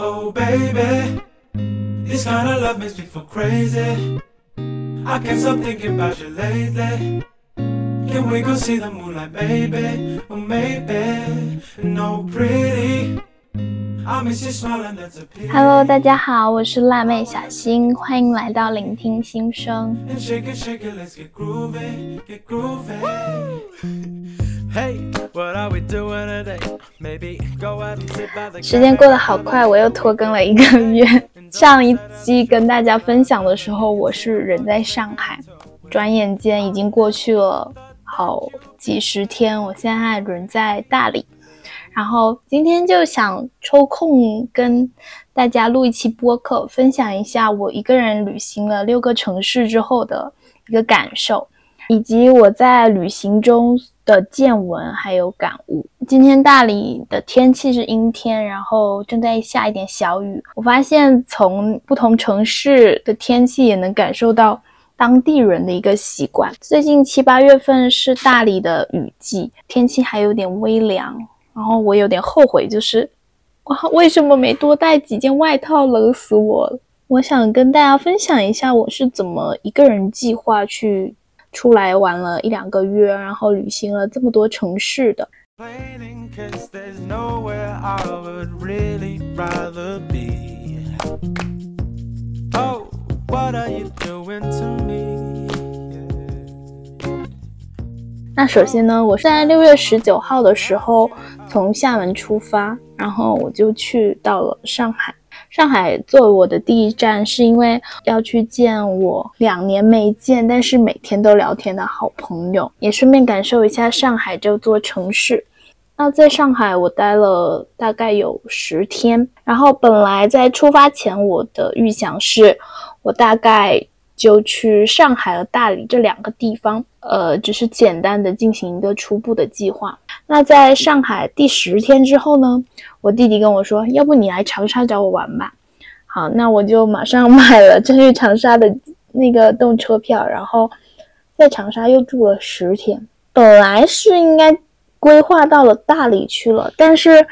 Oh baby, this kind of love makes me feel crazy. I can't stop thinking about you lately. Can we go see the moonlight, baby? Oh maybe, no pretty. I miss you smiling, that's a pity. Hello，大家好，我是辣妹小新，欢迎来到聆听心声。Hey, what are we doing today? Maybe go out the 时间过得好快，我又拖更了一个月。上一期跟大家分享的时候，我是人在上海，转眼间已经过去了好几十天，我现在人在大理。然后今天就想抽空跟大家录一期播客，分享一下我一个人旅行了六个城市之后的一个感受，以及我在旅行中的见闻还有感悟。今天大理的天气是阴天，然后正在下一点小雨。我发现从不同城市的天气也能感受到当地人的一个习惯。最近七八月份是大理的雨季，天气还有点微凉。然后我有点后悔，就是哇，为什么没多带几件外套，冷死我了。我想跟大家分享一下我是怎么一个人计划去出来玩了一两个月，然后旅行了这么多城市的。Oh? 那首先呢，我是在六月十九号的时候从厦门出发，然后我就去到了上海。上海作为我的第一站，是因为要去见我两年没见，但是每天都聊天的好朋友，也顺便感受一下上海这座城市。那在上海，我待了大概有十天。然后本来在出发前，我的预想是，我大概就去上海和大理这两个地方，呃，只是简单的进行一个初步的计划。那在上海第十天之后呢，我弟弟跟我说，要不你来长沙找我玩吧。好，那我就马上 买了这去长沙的那个动车票，然后在长沙又住了十天。本来是应该规划到了大理去了，但是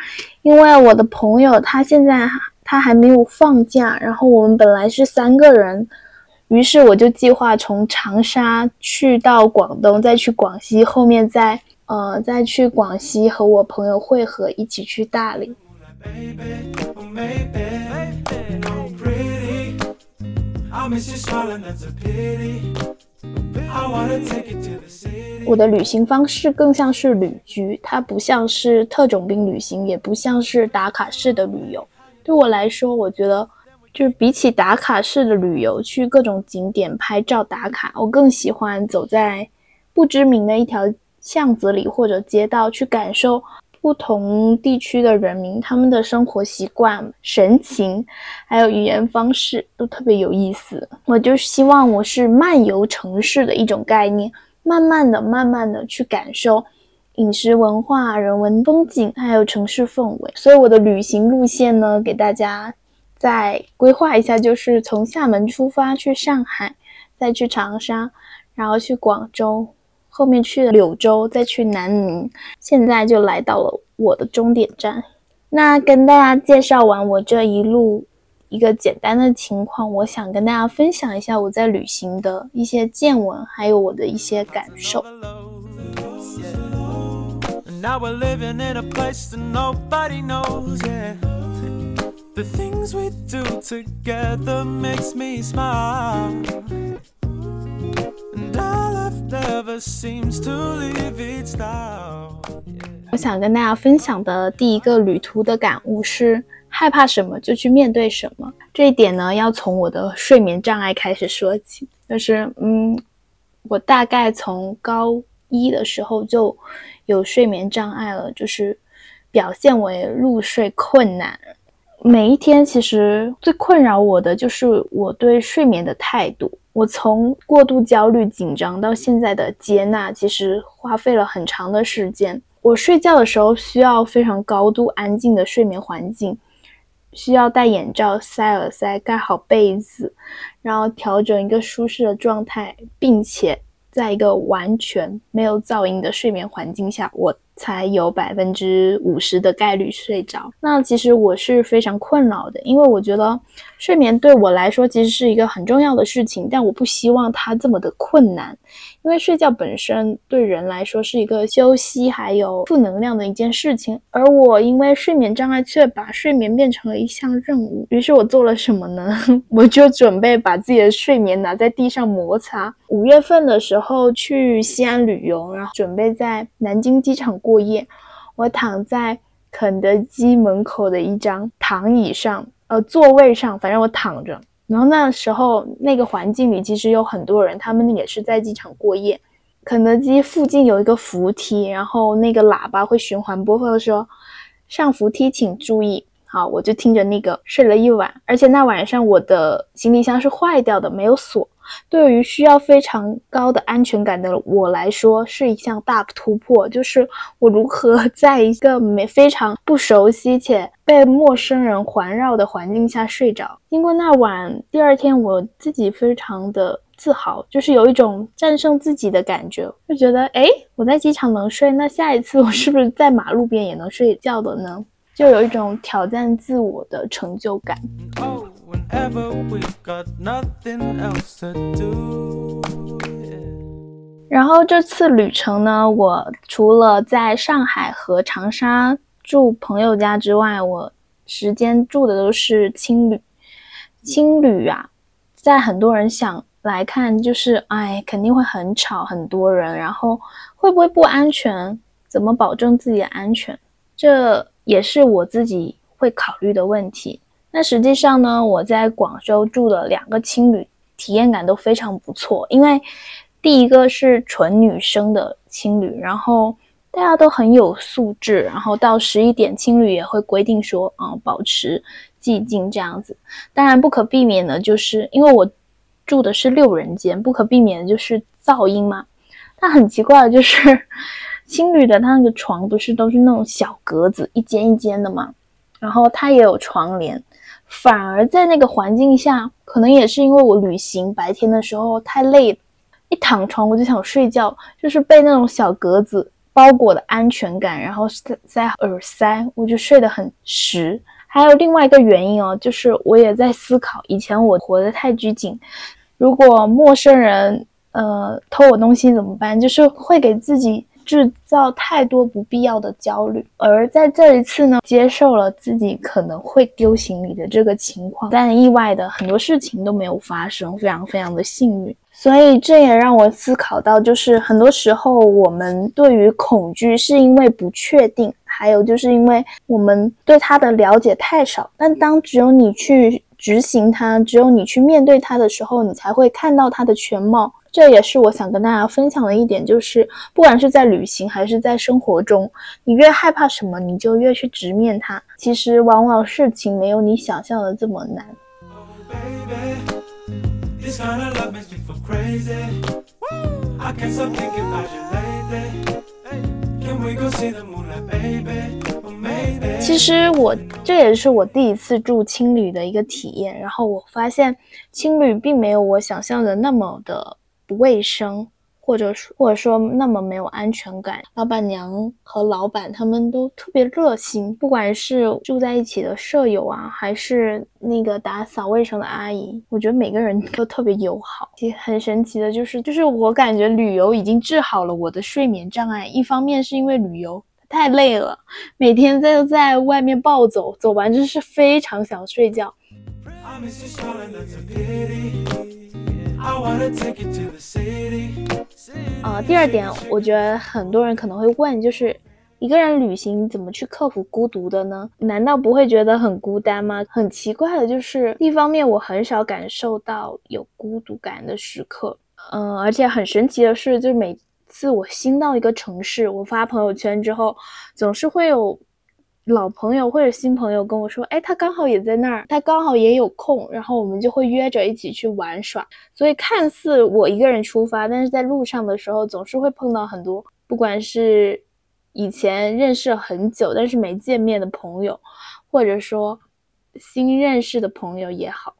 因为我的朋友他现在他还没有放假，然后我们本来是三个人，于是我就计划从长沙去到广东，再去广西，后面再呃再去广西和我朋友会合，一起去大理。我的旅行方式更像是旅居，它不像是特种兵旅行，也不像是打卡式的旅游。对我来说，我觉得就是比起打卡式的旅游，去各种景点拍照打卡，我更喜欢走在不知名的一条巷子里或者街道，去感受不同地区的人民他们的生活习惯、神情，还有语言方式都特别有意思。我就希望我是漫游城市的一种概念。慢慢的、慢慢的去感受饮食文化、人文风景，还有城市氛围。所以我的旅行路线呢，给大家再规划一下，就是从厦门出发去上海，再去长沙，然后去广州，后面去了柳州，再去南宁，现在就来到了我的终点站。那跟大家介绍完我这一路一个简单的情况，我想跟大家分享一下我在旅行的一些见闻，还有我的一些感受。And now we're living in a place that nobody knows, yeah. The things we do together makes me smile. And our never seems to leave its style 我想跟大家分享的第一个旅途的感悟是：害怕什么就去面对什么。这一点呢，要从我的睡眠障碍开始说起。就是，嗯，我大概从高一的时候就有睡眠障碍了，就是表现为入睡困难。每一天其实最困扰我的就是我对睡眠的态度。我从过度焦虑紧张到现在的接纳，其实花费了很长的时间。我睡觉的时候需要非常高度安静的睡眠环境，需要戴眼罩、塞耳塞、盖好被子，然后调整一个舒适的状态，并且在一个完全没有噪音的睡眠环境下，我才有百分之五十的概率睡着。那其实我是非常困扰的，因为我觉得睡眠对我来说其实是一个很重要的事情，但我不希望它这么的困难。因为睡觉本身对人来说是一个休息还有负能量的一件事情，而我因为睡眠障碍却把睡眠变成了一项任务。于是我做了什么呢？我就准备把自己的睡眠拿在地上摩擦。五月份的时候去西安旅游，然后准备在南京机场过夜。我躺在肯德基门口的一张躺椅上，呃，座位上，反正我躺着。然后那时候那个环境里其实有很多人，他们也是在机场过夜。肯德基附近有一个扶梯，然后那个喇叭会循环播放说：“上扶梯请注意。”好，我就听着那个睡了一晚，而且那晚上我的行李箱是坏掉的，没有锁。对于需要非常高的安全感的我来说，是一项大突破。就是我如何 在一个没非常不熟悉且被陌生人环绕的环境下睡着。经过那晚，第二天我自己非常的自豪，就是有一种战胜自己的感觉，就觉得哎，我在机场能睡，那下一次我是不是在马路边也能睡觉的呢？就有一种挑战自我的成就感。Never we got nothing else to do 然后这次旅程呢，我除了在上海和长沙住朋友家之外，我时间住的都是青旅。青旅啊，在很多人想来看，就是哎，肯定会很吵，很多人，然后会不会不安全？怎么保证自己的安全？这也是我自己会考虑的问题。那实际上呢，我在广州住的两个青旅，体验感都非常不错。因为第一个是纯女生的青旅，然后大家都很有素质，然后到十一点青旅也会规定说，啊，保持寂静这样子。当然不可避免的就是，因为我住的是六人间，不可避免的就是噪音嘛。但很奇怪的就是，青旅的它那个床不是都是那种小格子，一间一间的嘛，然后它也有床帘。反而在那个环境下，可能也是因为我旅行白天的时候太累，一躺床我就想睡觉，就是被那种小格子包裹的安全感，然后塞塞耳塞，我就睡得很实。还有另外一个原因哦，就是我也在思考，以前我活得太拘谨，如果陌生人呃偷我东西怎么办？就是会给自己。制造太多不必要的焦虑，而在这一次呢，接受了自己可能会丢行李的这个情况，但意外的很多事情都没有发生，非常非常的幸运。所以这也让我思考到，就是很多时候我们对于恐惧是因为不确定，还有就是因为我们对它的了解太少。但当只有你去执行它，只有你去面对它的时候，你才会看到它的全貌。这也是我想跟大家分享的一点，就是不管是在旅行还是在生活中，你越害怕什么，你就越去直面它。其实往往事情没有你想象的这么难。其实我这也是我第一次住青旅的一个体验，然后我发现青旅并没有我想象的那么的。不卫生，或者说或者说那么没有安全感。老板娘和老板他们都特别热心，不管是住在一起的舍友啊，还是那个打扫卫生的阿姨，我觉得每个人都特别友好。其实很神奇的就是，就是我感觉旅游已经治好了我的睡眠障碍。一方面是因为旅游太累了，每天在在外面暴走，走完就是非常想睡觉。啊，第二点，我觉得很多人可能会问，就是一个人旅行怎么去克服孤独的呢？难道不会觉得很孤单吗？很奇怪的就是，一方面我很少感受到有孤独感的时刻，嗯，而且很神奇的是，就是每次我新到一个城市，我发朋友圈之后，总是会有。老朋友或者新朋友跟我说，哎，他刚好也在那儿，他刚好也有空，然后我们就会约着一起去玩耍。所以看似我一个人出发，但是在路上的时候，总是会碰到很多，不管是以前认识了很久但是没见面的朋友，或者说新认识的朋友也好，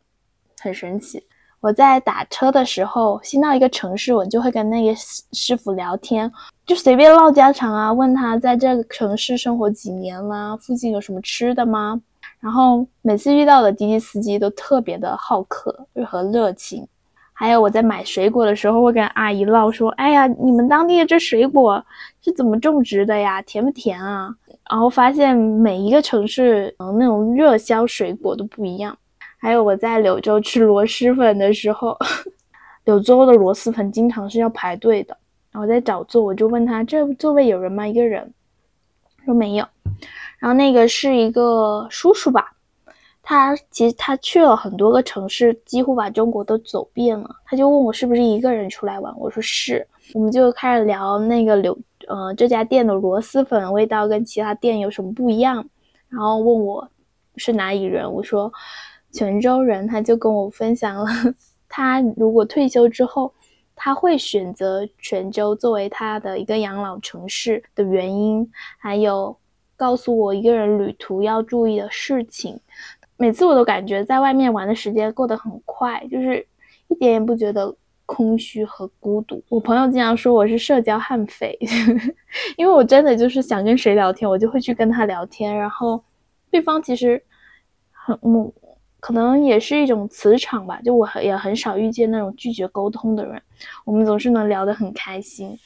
很神奇。我在打车的时候，新到一个城市，我就会跟那个师傅聊天，就随便唠家常啊，问他在这个城市生活几年了，附近有什么吃的吗？然后每次遇到的滴滴司机都特别的好客和热情。还有我在买水果的时候，会跟阿姨唠说：“哎呀，你们当地的这水果是怎么种植的呀？甜不甜啊？”然后发现每一个城市，嗯，那种热销水果都不一样。还有我在柳州吃螺蛳粉的时候，柳州的螺蛳粉经常是要排队的。然后在找座，我就问他这座位有人吗？一个人说没有。然后那个是一个叔叔吧，他其实他去了很多个城市，几乎把中国都走遍了。他就问我是不是一个人出来玩，我说是。我们就开始聊那个柳呃这家店的螺蛳粉味道跟其他店有什么不一样，然后问我是哪里人，我说。泉州人，他就跟我分享了他如果退休之后，他会选择泉州作为他的一个养老城市的原因，还有告诉我一个人旅途要注意的事情。每次我都感觉在外面玩的时间过得很快，就是一点也不觉得空虚和孤独。我朋友经常说我是社交悍匪，因为我真的就是想跟谁聊天，我就会去跟他聊天，然后对方其实很嗯。可能也是一种磁场吧，就我很也很少遇见那种拒绝沟通的人，我们总是能聊得很开心。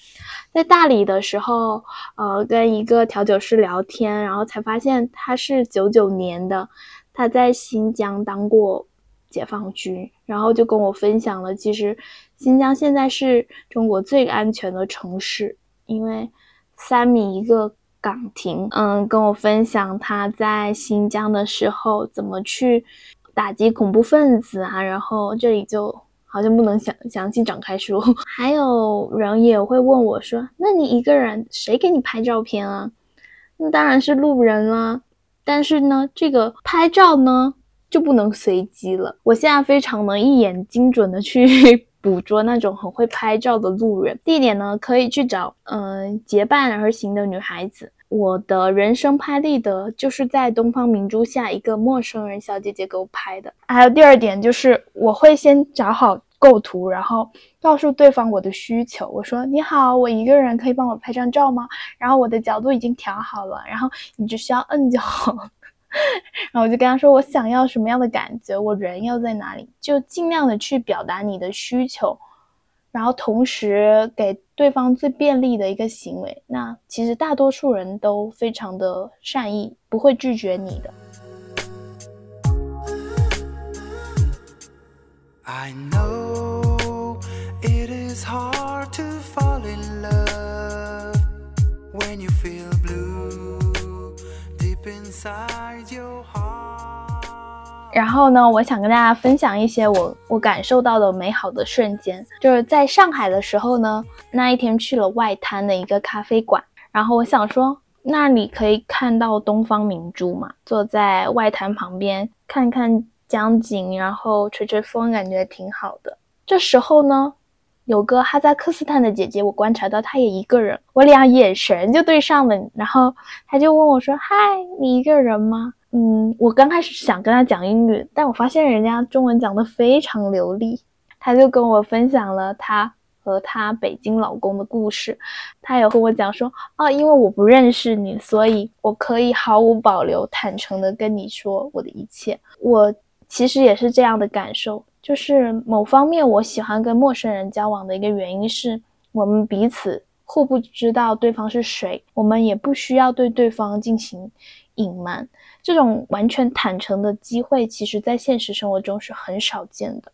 在大理的时候，呃，跟一个调酒师聊天，然后才发现他是九九年的，他在新疆当过解放军，然后就跟我分享了，其实新疆现在是中国最安全的城市，因为三米一个岗亭。嗯，跟我分享他在新疆的时候怎么去。打击恐怖分子啊，然后这里就好像不能详详细展开说。还有人也会问我说：“那你一个人谁给你拍照片啊？”那当然是路人啦。但是呢，这个拍照呢就不能随机了。我现在非常能一眼精准的去 捕捉那种很会拍照的路人。地点呢可以去找嗯结伴而行的女孩子。我的人生拍立得就是在东方明珠下一个陌生人小姐姐给我拍的。还有第二点就是，我会先找好构图，然后告诉对方我的需求。我说：“你好，我一个人可以帮我拍张照吗？”然后我的角度已经调好了，然后你只需要摁就好。然后我就跟他说：“我想要什么样的感觉，我人要在哪里，就尽量的去表达你的需求。”然后同时给对方最便利的一个行为，那其实大多数人都非常的善意，不会拒绝你的。然后呢，我想跟大家分享一些我我感受到的美好的瞬间。就是在上海的时候呢，那一天去了外滩的一个咖啡馆，然后我想说，那里可以看到东方明珠嘛，坐在外滩旁边看看江景，然后吹吹风，感觉挺好的。这时候呢，有个哈萨克斯坦的姐姐，我观察到她也一个人，我俩眼神就对上了，然后她就问我说：“嗨，你一个人吗？”嗯，我刚开始想跟他讲英语，但我发现人家中文讲的非常流利。他就跟我分享了他和他北京老公的故事。他有跟我讲说，啊，因为我不认识你，所以我可以毫无保留、坦诚的跟你说我的一切。我其实也是这样的感受，就是某方面我喜欢跟陌生人交往的一个原因是，我们彼此互不知道对方是谁，我们也不需要对对方进行隐瞒。这种完全坦诚的机会，其实在现实生活中是很少见的，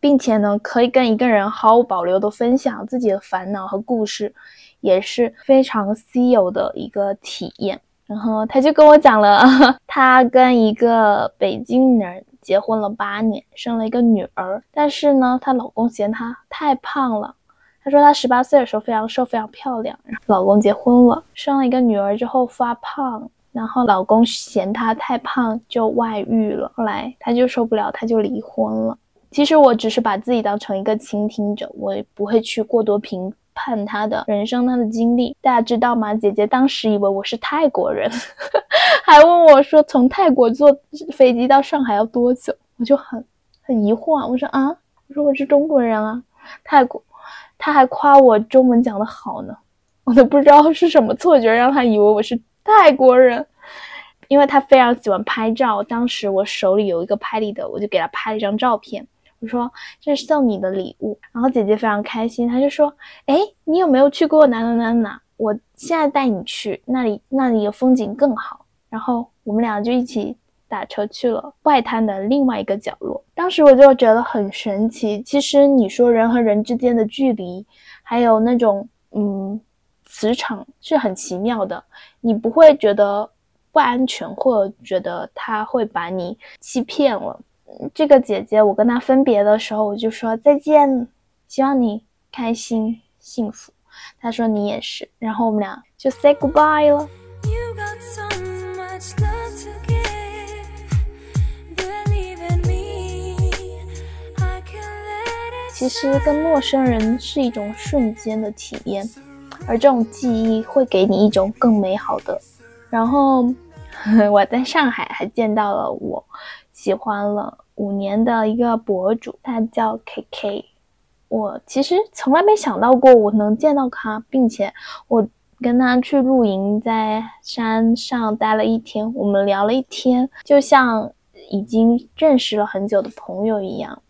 并且呢，可以跟一个人毫无保留的分享自己的烦恼和故事，也是非常稀有的一个体验。然后他就跟我讲了，他跟一个北京人结婚了八年，生了一个女儿，但是呢，她老公嫌她太胖了。她说她十八岁的时候非常瘦，非常漂亮，老公结婚了，生了一个女儿之后发胖。然后老公嫌她太胖，就外遇了。后来她就受不了，她就离婚了。其实我只是把自己当成一个倾听者，我也不会去过多评判她的人生、她的经历。大家知道吗？姐姐当时以为我是泰国人，还问我说从泰国坐飞机到上海要多久？我就很很疑惑，我说啊，我说我是中国人啊，泰国他还夸我中文讲的好呢，我都不知道是什么错觉让他以为我是泰国人，因为他非常喜欢拍照。当时我手里有一个拍立得，我就给他拍了一张照片，我说这是送你的礼物。然后姐姐非常开心，她就说：“哎，你有没有去过哪哪哪哪？我现在带你去那里，那里的风景更好。”然后我们俩就一起。打车去了外滩的另外一个角落，当时我就觉得很神奇。其实你说人和人之间的距离，还有那种嗯磁场是很奇妙的，你不会觉得不安全，或者觉得他会把你欺骗了。这个姐姐，我跟她分别的时候，我就说再见，希望你开心幸福。她说你也是，然后我们俩就 say goodbye 了。其实跟陌生人是一种瞬间的体验，而这种记忆会给你一种更美好的。然后我在上海还见到了我喜欢了五年的一个博主，他叫 KK。我其实从来没想到过我能见到他，并且我跟他去露营，在山上待了一天，我们聊了一天，就像已经认识了很久的朋友一样。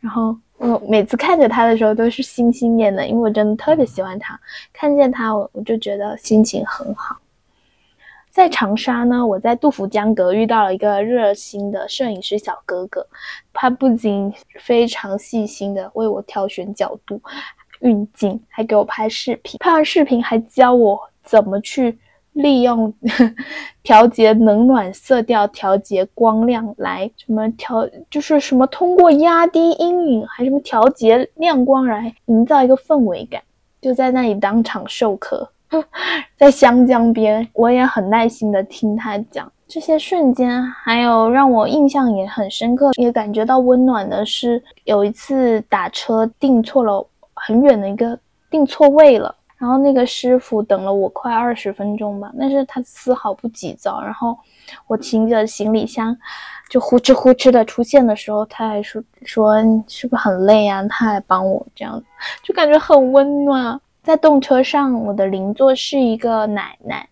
然后。我每次看着他的时候都是心心念的，因为我真的特别喜欢他。看见他，我我就觉得心情很好。在长沙呢，我在杜甫江阁遇到了一个热心的摄影师小哥哥，他不仅非常细心的为我挑选角度、运镜，还给我拍视频。拍完视频还教我怎么去。利用 调节冷暖色调、调节光亮来什么调，就是什么通过压低阴影，还什么调节亮光来营造一个氛围感，就在那里当场授课，在湘江边，我也很耐心的听他讲这些瞬间，还有让我印象也很深刻，也感觉到温暖的是，有一次打车订错了很远的一个订错位了。然后那个师傅等了我快二十分钟吧，但是他丝毫不急躁。然后我提着行李箱就呼哧呼哧的出现的时候，他还说说是不是很累啊？他还帮我这样，就感觉很温暖。在动车上，我的邻座是一个奶奶，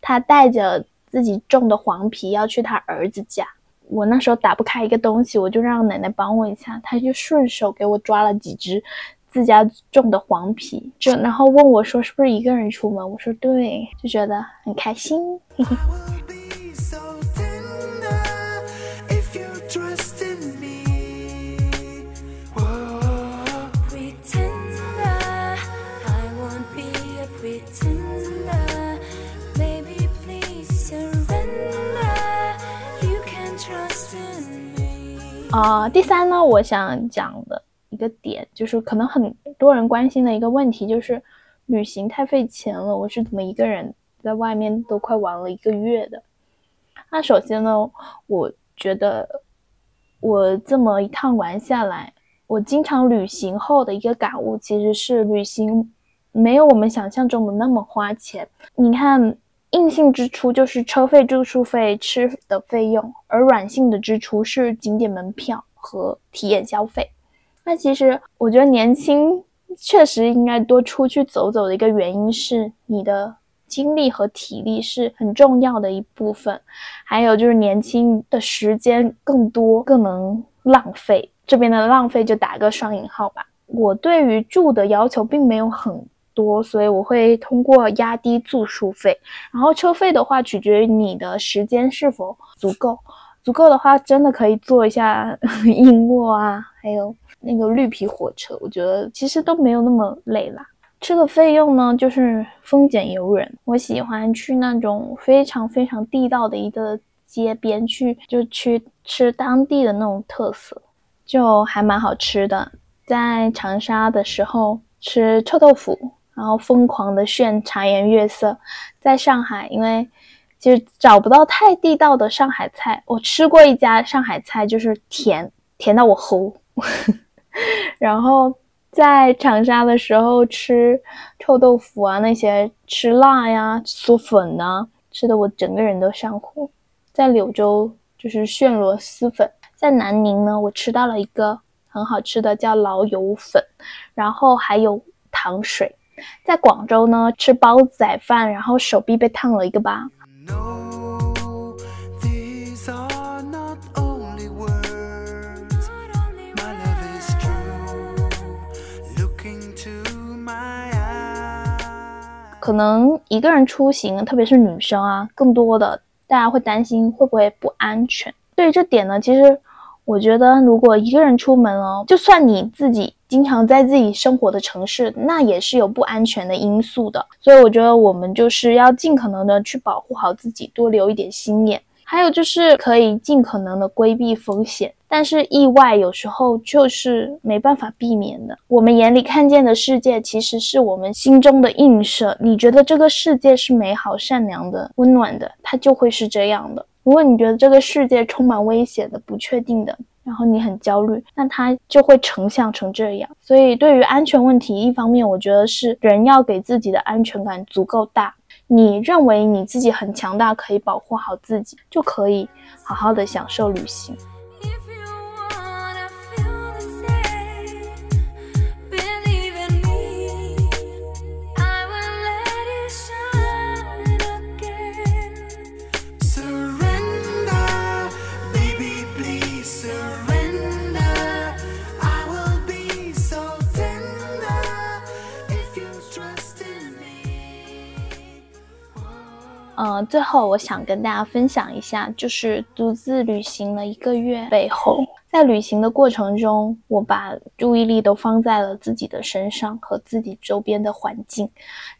她带着自己种的黄皮要去她儿子家。我那时候打不开一个东西，我就让奶奶帮我一下，她就顺手给我抓了几只。自家种的黄皮，就然后问我说是不是一个人出门？我说对，就觉得很开心。啊，第三呢，我想讲的。一个点就是可能很多人关心的一个问题，就是旅行太费钱了。我是怎么一个人在外面都快玩了一个月的？那首先呢，我觉得我这么一趟玩下来，我经常旅行后的一个感悟，其实是旅行没有我们想象中的那么花钱。你看，硬性支出就是车费、住宿费、吃的费用，而软性的支出是景点门票和体验消费。那其实我觉得年轻确实应该多出去走走的一个原因是你的精力和体力是很重要的一部分，还有就是年轻的时间更多更能浪费，这边的浪费就打个双引号吧。我对于住的要求并没有很多，所以我会通过压低住宿费，然后车费的话取决于你的时间是否足够，足够的话真的可以坐一下 硬卧啊，还有。那个绿皮火车，我觉得其实都没有那么累啦。吃的费用呢，就是丰俭由人。我喜欢去那种非常非常地道的一个街边去，就去吃当地的那种特色，就还蛮好吃的。在长沙的时候吃臭豆腐，然后疯狂的炫茶颜悦色。在上海，因为就找不到太地道的上海菜，我吃过一家上海菜，就是甜甜到我齁。然后在长沙的时候吃臭豆腐啊，那些吃辣呀、嗦粉呐，吃的我整个人都上火。在柳州就是炫螺蛳粉，在南宁呢，我吃到了一个很好吃的叫老友粉，然后还有糖水。在广州呢，吃煲仔饭，然后手臂被烫了一个疤。可能一个人出行，特别是女生啊，更多的大家会担心会不会不安全。对于这点呢，其实我觉得，如果一个人出门哦，就算你自己经常在自己生活的城市，那也是有不安全的因素的。所以我觉得我们就是要尽可能的去保护好自己，多留一点心眼。还有就是可以尽可能的规避风险，但是意外有时候就是没办法避免的。我们眼里看见的世界，其实是我们心中的映射。你觉得这个世界是美好、善良的、温暖的，它就会是这样的。如果你觉得这个世界充满危险的、不确定的，然后你很焦虑，那它就会成像成这样。所以对于安全问题，一方面我觉得是人要给自己的安全感足够大。你认为你自己很强大，可以保护好自己，就可以好好的享受旅行。最后我想跟大家分享一下，就是独自旅行了一个月背后，在旅行的过程中，我把注意力都放在了自己的身上和自己周边的环境，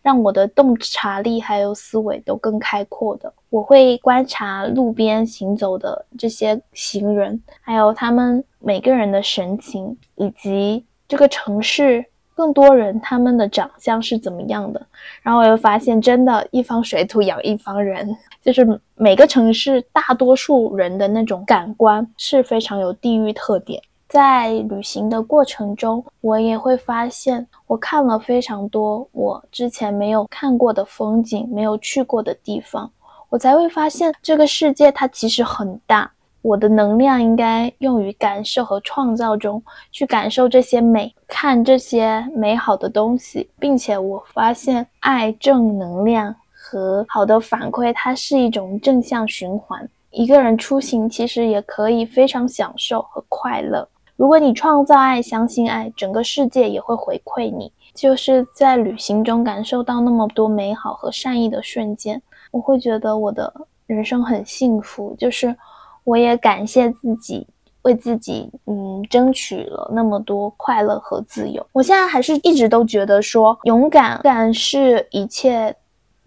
让我的洞察力还有思维都更开阔的。我会观察路边行走的这些行人，还有他们每个人的神情，以及这个城市。更多人他们的长相是怎么样的？然后我又发现，真的，一方水土养一方人，就是每个城市大多数人的那种感官是非常有地域特点。在旅行的过程中，我也会发现，我看了非常多我之前没有看过的风景，没有去过的地方，我才会发现这个世界它其实很大。我的能量应该用于感受和创造中，去感受这些美，看这些美好的东西，并且我发现爱、正能量和好的反馈，它是一种正向循环。一个人出行其实也可以非常享受和快乐。如果你创造爱、相信爱，整个世界也会回馈你。就是在旅行中感受到那么多美好和善意的瞬间，我会觉得我的人生很幸福。就是。我也感谢自己，为自己嗯争取了那么多快乐和自由。我现在还是一直都觉得说，勇敢敢是一切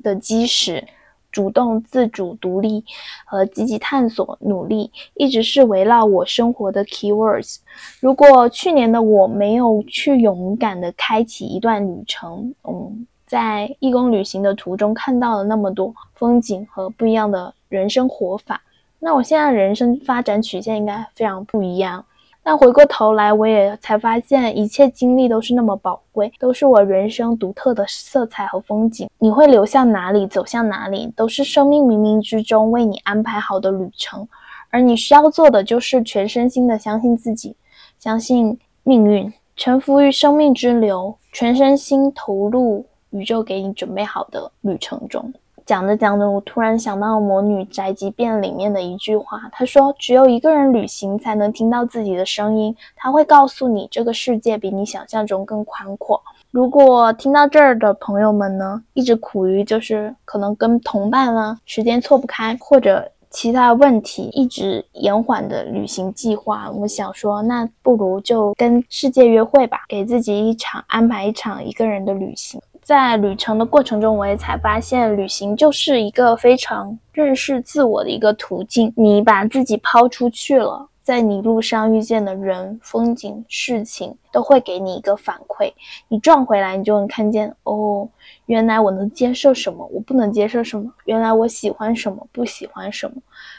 的基石，主动、自主、独立和积极探索、努力，一直是围绕我生活的 keywords。如果去年的我没有去勇敢的开启一段旅程，嗯，在义工旅行的途中看到了那么多风景和不一样的人生活法。那我现在人生发展曲线应该非常不一样。但回过头来，我也才发现，一切经历都是那么宝贵，都是我人生独特的色彩和风景。你会流向哪里，走向哪里，都是生命冥冥之中为你安排好的旅程。而你需要做的，就是全身心的相信自己，相信命运，臣服于生命之流，全身心投入宇宙给你准备好的旅程中。讲着讲着，我突然想到《魔女宅急便》里面的一句话，他说：“只有一个人旅行，才能听到自己的声音。他会告诉你，这个世界比你想象中更宽阔。”如果听到这儿的朋友们呢，一直苦于就是可能跟同伴啊时间错不开，或者其他问题一直延缓的旅行计划，我想说，那不如就跟世界约会吧，给自己一场安排一场一个人的旅行。在旅程的过程中，我也才发现，旅行就是一个非常认识自我的一个途径。你把自己抛出去了。在你路上遇见的人、风景、事情，都会给你一个反馈。你撞回来，你就能看见哦，原来我能接受什么，我不能接受什么；原来我喜欢什么，不喜欢什么。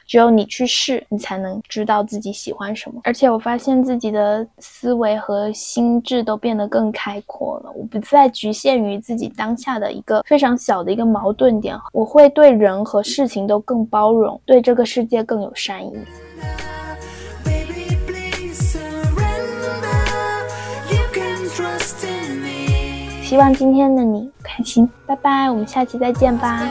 只有你去试，你才能知道自己喜欢什么。而且我发现自己的思维和心智都变得更开阔了。我不再局限于自己当下的一个非常小的一个矛盾点，我会对人和事情都更包容，对这个世界更有善意。希望今天的你开心，拜拜，我们下期再见吧。